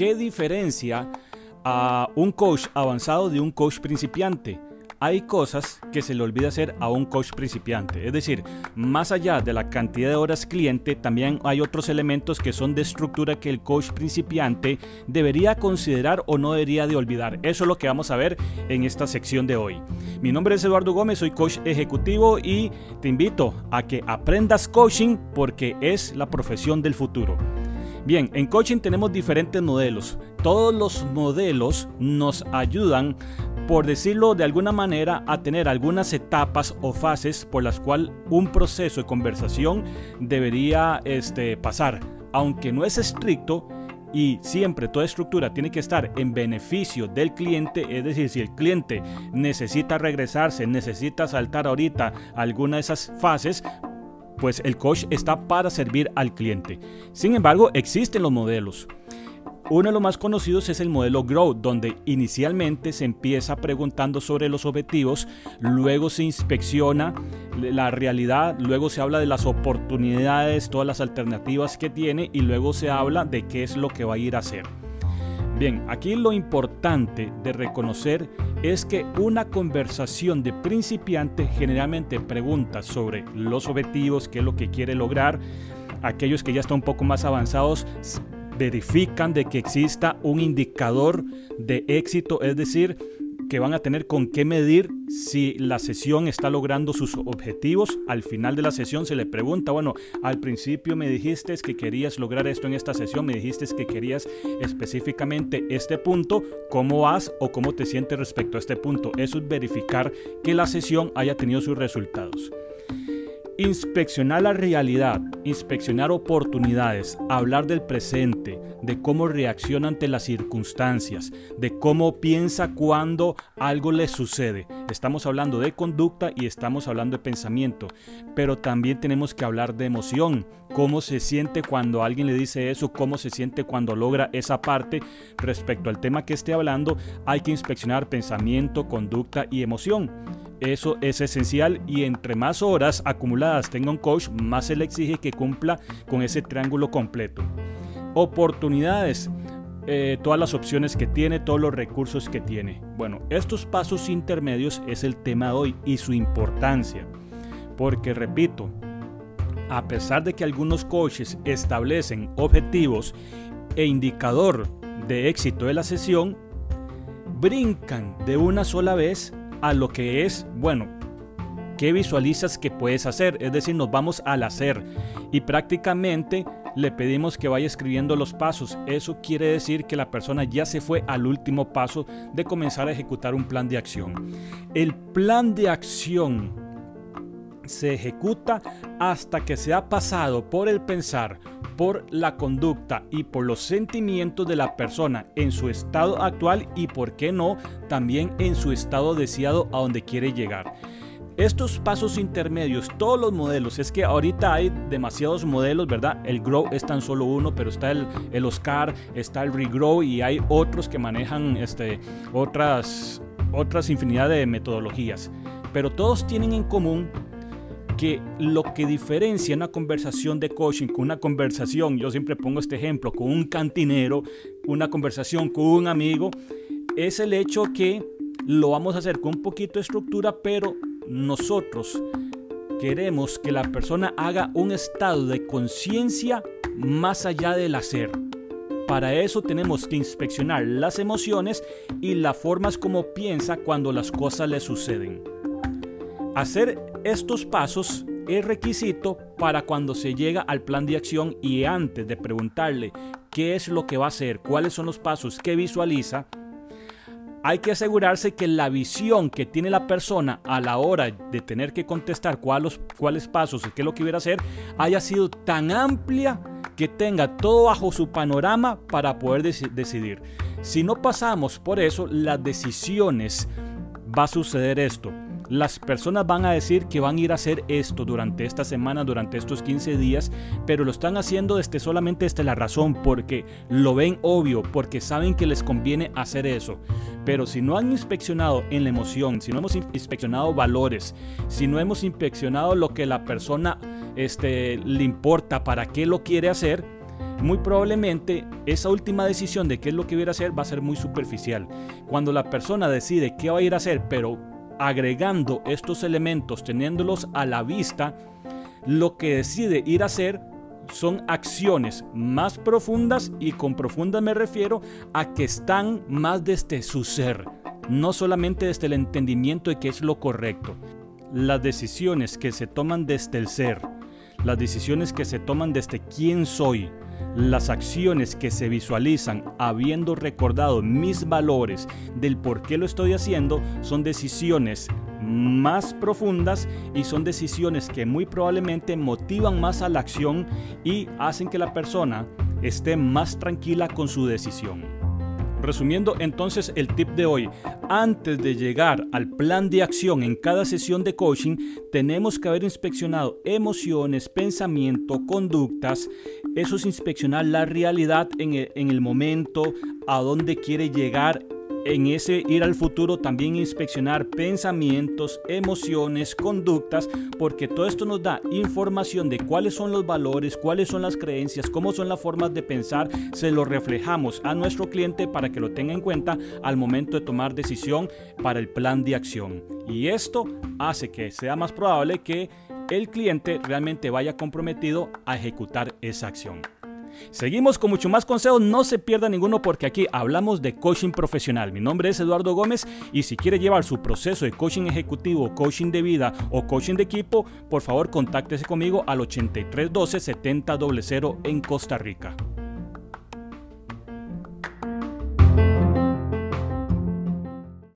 ¿qué diferencia a un coach avanzado de un coach principiante? hay cosas que se le olvida hacer a un coach principiante. Es decir, más allá de la cantidad de horas cliente, también hay otros elementos que son de estructura que el coach principiante debería considerar o no debería de olvidar. Eso es lo que vamos a ver en esta sección de hoy. Mi nombre es Eduardo Gómez, soy coach ejecutivo y te invito a que aprendas coaching porque es la profesión del futuro. Bien, en coaching tenemos diferentes modelos. Todos los modelos nos ayudan por decirlo de alguna manera, a tener algunas etapas o fases por las cuales un proceso de conversación debería este, pasar. Aunque no es estricto, y siempre toda estructura tiene que estar en beneficio del cliente, es decir, si el cliente necesita regresarse, necesita saltar ahorita alguna de esas fases, pues el coach está para servir al cliente. Sin embargo, existen los modelos. Uno de los más conocidos es el modelo Grow, donde inicialmente se empieza preguntando sobre los objetivos, luego se inspecciona la realidad, luego se habla de las oportunidades, todas las alternativas que tiene y luego se habla de qué es lo que va a ir a hacer. Bien, aquí lo importante de reconocer es que una conversación de principiante generalmente pregunta sobre los objetivos, qué es lo que quiere lograr. Aquellos que ya están un poco más avanzados verifican de que exista un indicador de éxito, es decir, que van a tener con qué medir si la sesión está logrando sus objetivos. Al final de la sesión se le pregunta, bueno, al principio me dijiste que querías lograr esto en esta sesión, me dijiste que querías específicamente este punto, ¿cómo vas o cómo te sientes respecto a este punto? Eso es verificar que la sesión haya tenido sus resultados. Inspeccionar la realidad, inspeccionar oportunidades, hablar del presente, de cómo reacciona ante las circunstancias, de cómo piensa cuando algo le sucede. Estamos hablando de conducta y estamos hablando de pensamiento, pero también tenemos que hablar de emoción, cómo se siente cuando alguien le dice eso, cómo se siente cuando logra esa parte. Respecto al tema que esté hablando, hay que inspeccionar pensamiento, conducta y emoción. Eso es esencial y entre más horas acumuladas tenga un coach, más se le exige que cumpla con ese triángulo completo. Oportunidades. Eh, todas las opciones que tiene, todos los recursos que tiene. Bueno, estos pasos intermedios es el tema de hoy y su importancia. Porque repito, a pesar de que algunos coaches establecen objetivos e indicador de éxito de la sesión, brincan de una sola vez a lo que es, bueno, ¿qué visualizas que puedes hacer? Es decir, nos vamos al hacer y prácticamente le pedimos que vaya escribiendo los pasos. Eso quiere decir que la persona ya se fue al último paso de comenzar a ejecutar un plan de acción. El plan de acción se ejecuta hasta que se ha pasado por el pensar, por la conducta y por los sentimientos de la persona en su estado actual y, por qué no, también en su estado deseado a donde quiere llegar. Estos pasos intermedios, todos los modelos, es que ahorita hay demasiados modelos, ¿verdad? El Grow es tan solo uno, pero está el, el Oscar, está el Regrow y hay otros que manejan este, otras, otras infinidad de metodologías. Pero todos tienen en común lo que diferencia una conversación de coaching con una conversación, yo siempre pongo este ejemplo, con un cantinero, una conversación con un amigo, es el hecho que lo vamos a hacer con un poquito de estructura, pero nosotros queremos que la persona haga un estado de conciencia más allá del hacer. Para eso tenemos que inspeccionar las emociones y las formas como piensa cuando las cosas le suceden. Hacer estos pasos es requisito para cuando se llega al plan de acción y antes de preguntarle qué es lo que va a hacer, cuáles son los pasos que visualiza, hay que asegurarse que la visión que tiene la persona a la hora de tener que contestar cuáles, cuáles pasos y qué es lo que iba a hacer haya sido tan amplia que tenga todo bajo su panorama para poder decidir. Si no pasamos por eso, las decisiones va a suceder esto las personas van a decir que van a ir a hacer esto durante esta semana, durante estos 15 días, pero lo están haciendo desde solamente desde la razón, porque lo ven obvio, porque saben que les conviene hacer eso. Pero si no han inspeccionado en la emoción, si no hemos inspeccionado valores, si no hemos inspeccionado lo que la persona este, le importa, para qué lo quiere hacer, muy probablemente esa última decisión de qué es lo que va a hacer va a ser muy superficial. Cuando la persona decide qué va a ir a hacer, pero agregando estos elementos, teniéndolos a la vista, lo que decide ir a hacer son acciones más profundas y con profunda me refiero a que están más desde su ser, no solamente desde el entendimiento de qué es lo correcto. Las decisiones que se toman desde el ser, las decisiones que se toman desde quién soy, las acciones que se visualizan habiendo recordado mis valores del por qué lo estoy haciendo son decisiones más profundas y son decisiones que muy probablemente motivan más a la acción y hacen que la persona esté más tranquila con su decisión. Resumiendo entonces el tip de hoy, antes de llegar al plan de acción en cada sesión de coaching, tenemos que haber inspeccionado emociones, pensamiento, conductas. Eso es inspeccionar la realidad en el, en el momento, a dónde quiere llegar en ese ir al futuro también inspeccionar pensamientos, emociones, conductas, porque todo esto nos da información de cuáles son los valores, cuáles son las creencias, cómo son las formas de pensar, se lo reflejamos a nuestro cliente para que lo tenga en cuenta al momento de tomar decisión para el plan de acción. Y esto hace que sea más probable que el cliente realmente vaya comprometido a ejecutar esa acción. Seguimos con mucho más consejos, no se pierda ninguno porque aquí hablamos de coaching profesional. Mi nombre es Eduardo Gómez y si quiere llevar su proceso de coaching ejecutivo, coaching de vida o coaching de equipo, por favor contáctese conmigo al 8312 7000 en Costa Rica.